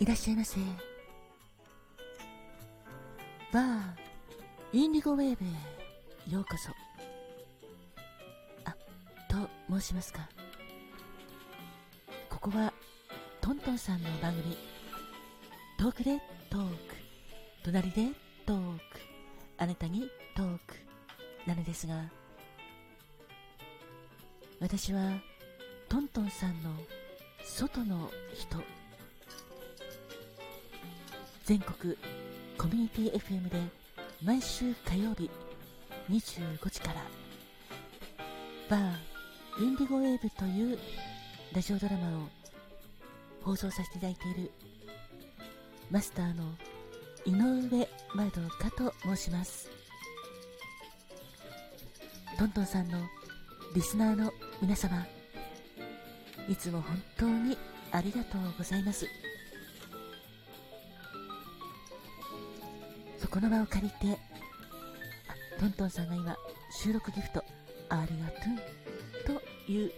いらっしゃいませ。バーインディゴウェーブへようこそ。あと申しますか。ここはトントンさんの番組。トークでトーク。隣でトーク。あなたにトークなのですが。私はトントンさんの外の人。全国コミュニティ FM で毎週火曜日25時からバーインディゴウェーブというラジオドラマを放送させていただいているマスターの井上まどかと申します。トントンさんのリスナーの皆様いつも本当にありがとうございます。この場を借りてトントンさんが今収録ギフトありがとうという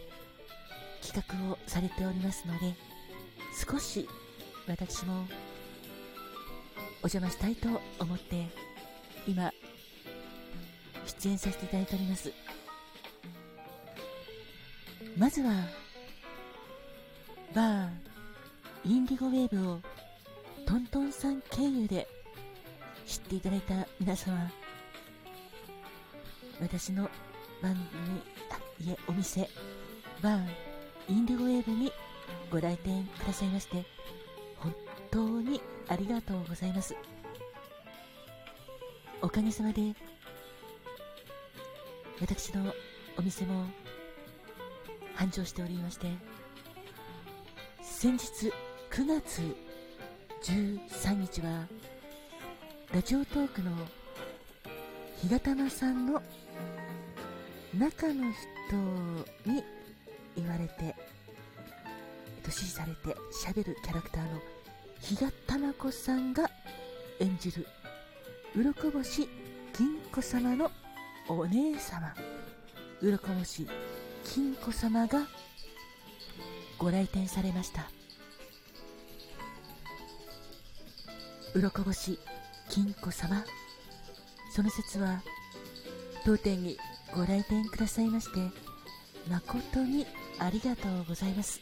企画をされておりますので少し私もお邪魔したいと思って今出演させていただいております。まずはバーインディゴウェーブをトントンさん経由で知っていただいた皆様私の番組あいえお店バーインディゴウェーブにご来店くださいまして本当にありがとうございます。おかげさまで私のお店も繁盛しておりまして先日9月13日はラジオトークの日がたまさんの中の人に言われて、えっと、指示されて喋るキャラクターの比嘉玉子さんが演じる鱗星金子様のお姉様。鱗星金子様がご来店されました。鱗星金子様。その説は当店にご来店くださいまして誠にありがとうございます。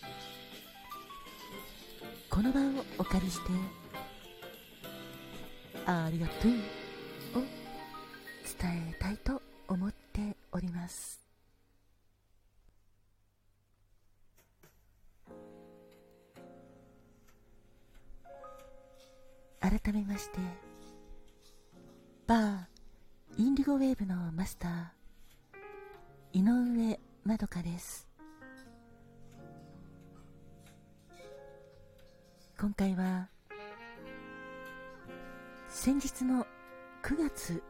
この場をお借りしてありがとうを伝えたいと思っております。改めましてバーインディゴウェーブのマスター井上まどかです。今回は先日の9月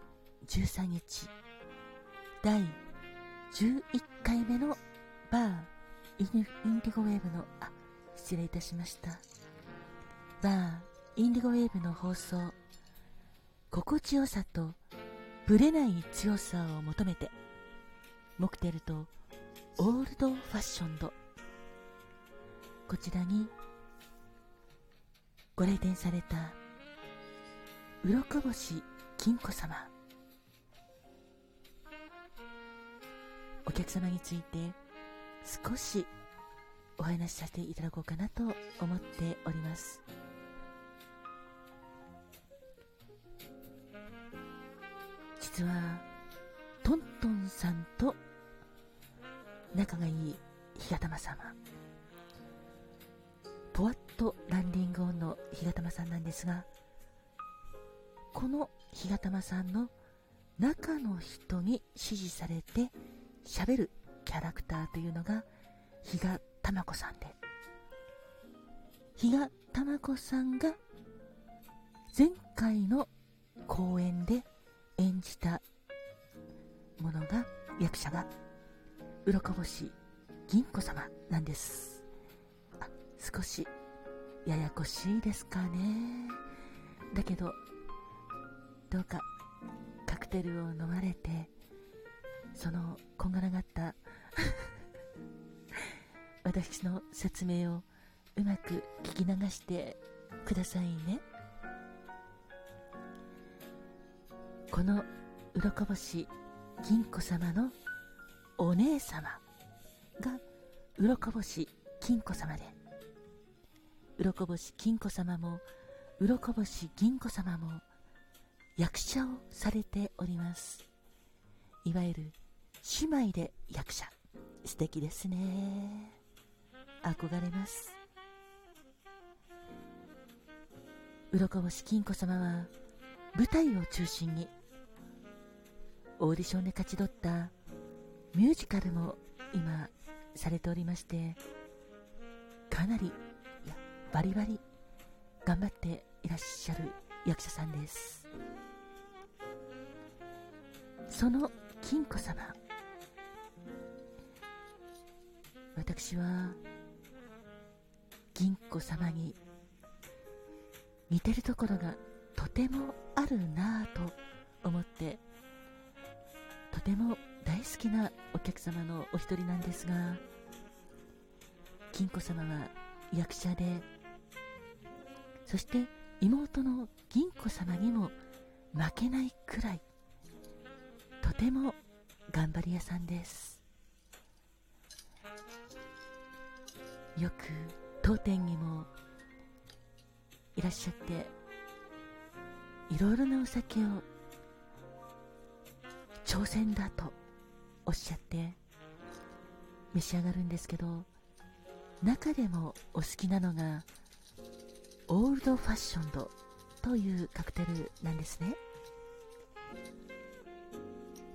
13日第11回目のバーインディゴウェーブのあ失礼いたしました。バーインディゴウェーブの放送心地よさとぶれない強さを求めてモクテルとオールドファッションドこちらにご来店された鱗星金子様。お客様について少しお話しさせていただこうかなと思っております。実はトントンさんと仲がいい日がたま様ポワッとランディングオンの日がたまさんなんですがこの日がたまさんの中の人に指示されて喋るキャラクターというのが比嘉玉子さんで。比嘉玉子さんが前回の公演で演じたものが役者が鱗星銀子様なんです。あ少しややこしいですかね。だけどどうかカクテルを飲まれてそのこんがらがった 私の説明をうまく聞き流してくださいね。この鱗星金子様のお姉様が鱗星金子様で鱗星金子様も鱗星銀子様も役者をされております。いわゆる姉妹で役者。素敵ですね。憧れます。鱗星金子様は舞台を中心にオーディションで勝ち取ったミュージカルも今されておりましてかなりいやバリバリ頑張っていらっしゃる役者さんです。その金子様私は銀子様に似てるところがとてもあるなぁと思ってとても大好きなお客様のお一人なんですが金子様は役者でそして妹の銀子様にも負けないくらいとても頑張り屋さんです。よく当店にもいらっしゃっていろいろなお酒を挑戦だとおっしゃって召し上がるんですけど中でもお好きなのがオールドファッションドというカクテルなんですね。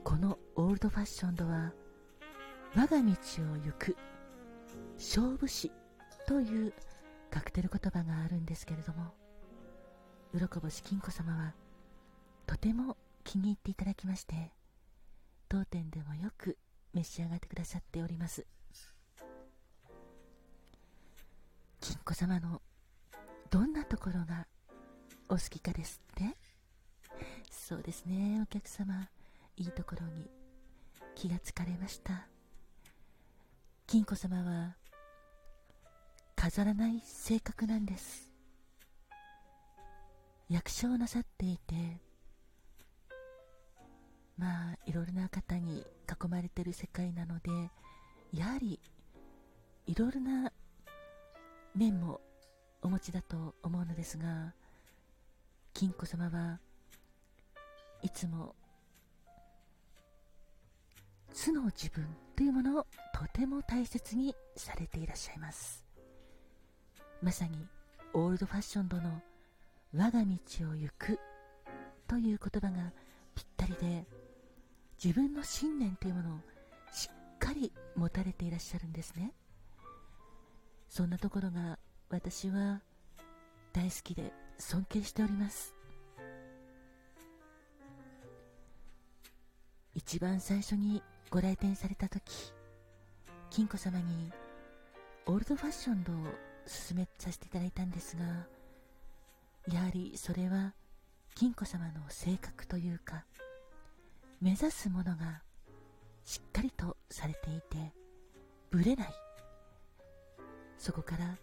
このオールドファッションドは我が道を行く勝負師というカクテル言葉があるんですけれども鱗星金子様はとても気に入っていただきまして当店でもよく召し上がってくださっております。金子様のどんなところがお好きかですって？そうですね。お客様いいところに気がつかれました。金子様は飾らない性格なんです。役者をなさっていてまあいろいろな方に囲まれてる世界なのでやはりいろいろな面もお持ちだと思うのですが金子様はいつも素の自分というものをとても大切にされていらっしゃいます。まさにオールドファッションドの我が道を行くという言葉がぴったりで自分の信念というものをしっかり持たれていらっしゃるんですね。そんなところが私は大好きで尊敬しております。一番最初にご来店された時金子様にオールドファッションドを勧めさせていただいたんですがやはりそれは金子様の性格というか目指すものがしっかりとされていてぶれない。そこから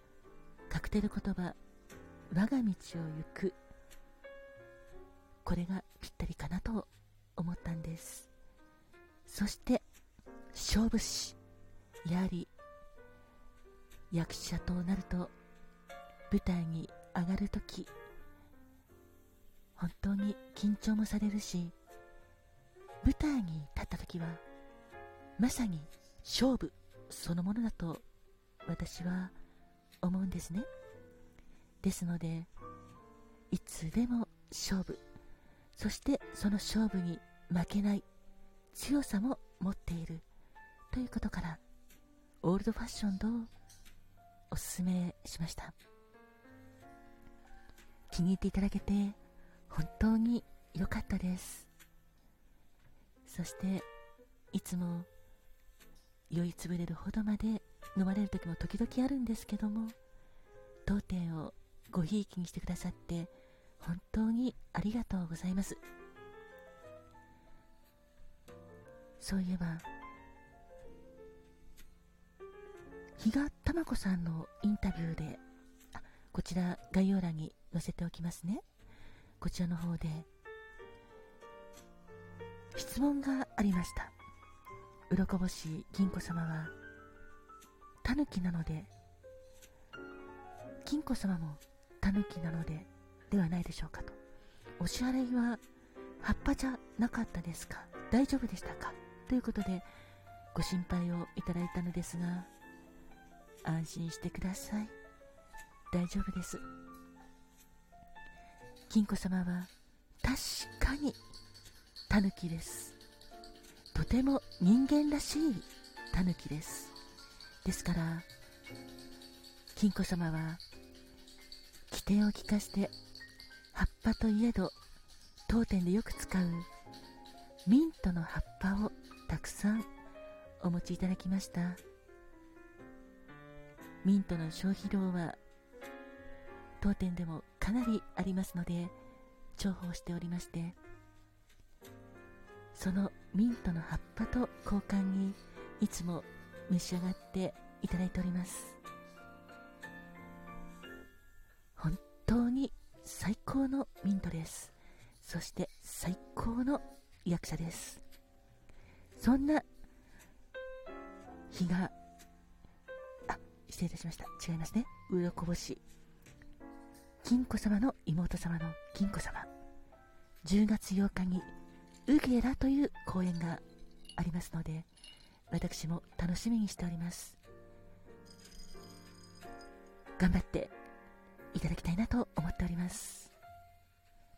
カクテル言葉我が道を行く。これがぴったりかなと思ったんです。そして勝負師やはり役者となると舞台に上がるとき本当に緊張もされるし舞台に立った時はまさに勝負そのものだと私は思うんですね。ですのでいつでも勝負そしてその勝負に負けない強さも持っているということからオールドファッションとおすすめしました。気に入っていただけて本当に良かったです。そしていつも酔いつぶれるほどまで飲まれる時も時々あるんですけども当店をごひいきにしてくださって本当にありがとうございます。そういえば比嘉珠子さんのインタビューでこちら概要欄に載せておきますね。こちらの方で質問がありました。鱗星金子様はタヌキなので金子様もタヌキなのでではないでしょうかと。お支払いは葉っぱじゃなかったですか。大丈夫でしたか。ということでご心配をいただいたのですが安心してください。大丈夫です。金子様は確かにタヌキです。とても人間らしいタヌキです。ですから金子様は起点を利かして葉っぱといえど当店でよく使うミントの葉っぱをたくさんお持ちいただきました。ミントの消費量は当店でもかなりありますので重宝しておりましてそのミントの葉っぱと交換にいつも召し上がっていただいております。本当に最高のミントです。そして最高の役者です。そんな日があ失礼いたしました。違いますね。鱗星。金子様の妹様の金子様。10月8日にウゲラという公演がありますので私も楽しみにしております。頑張っていただきたいなと思っております。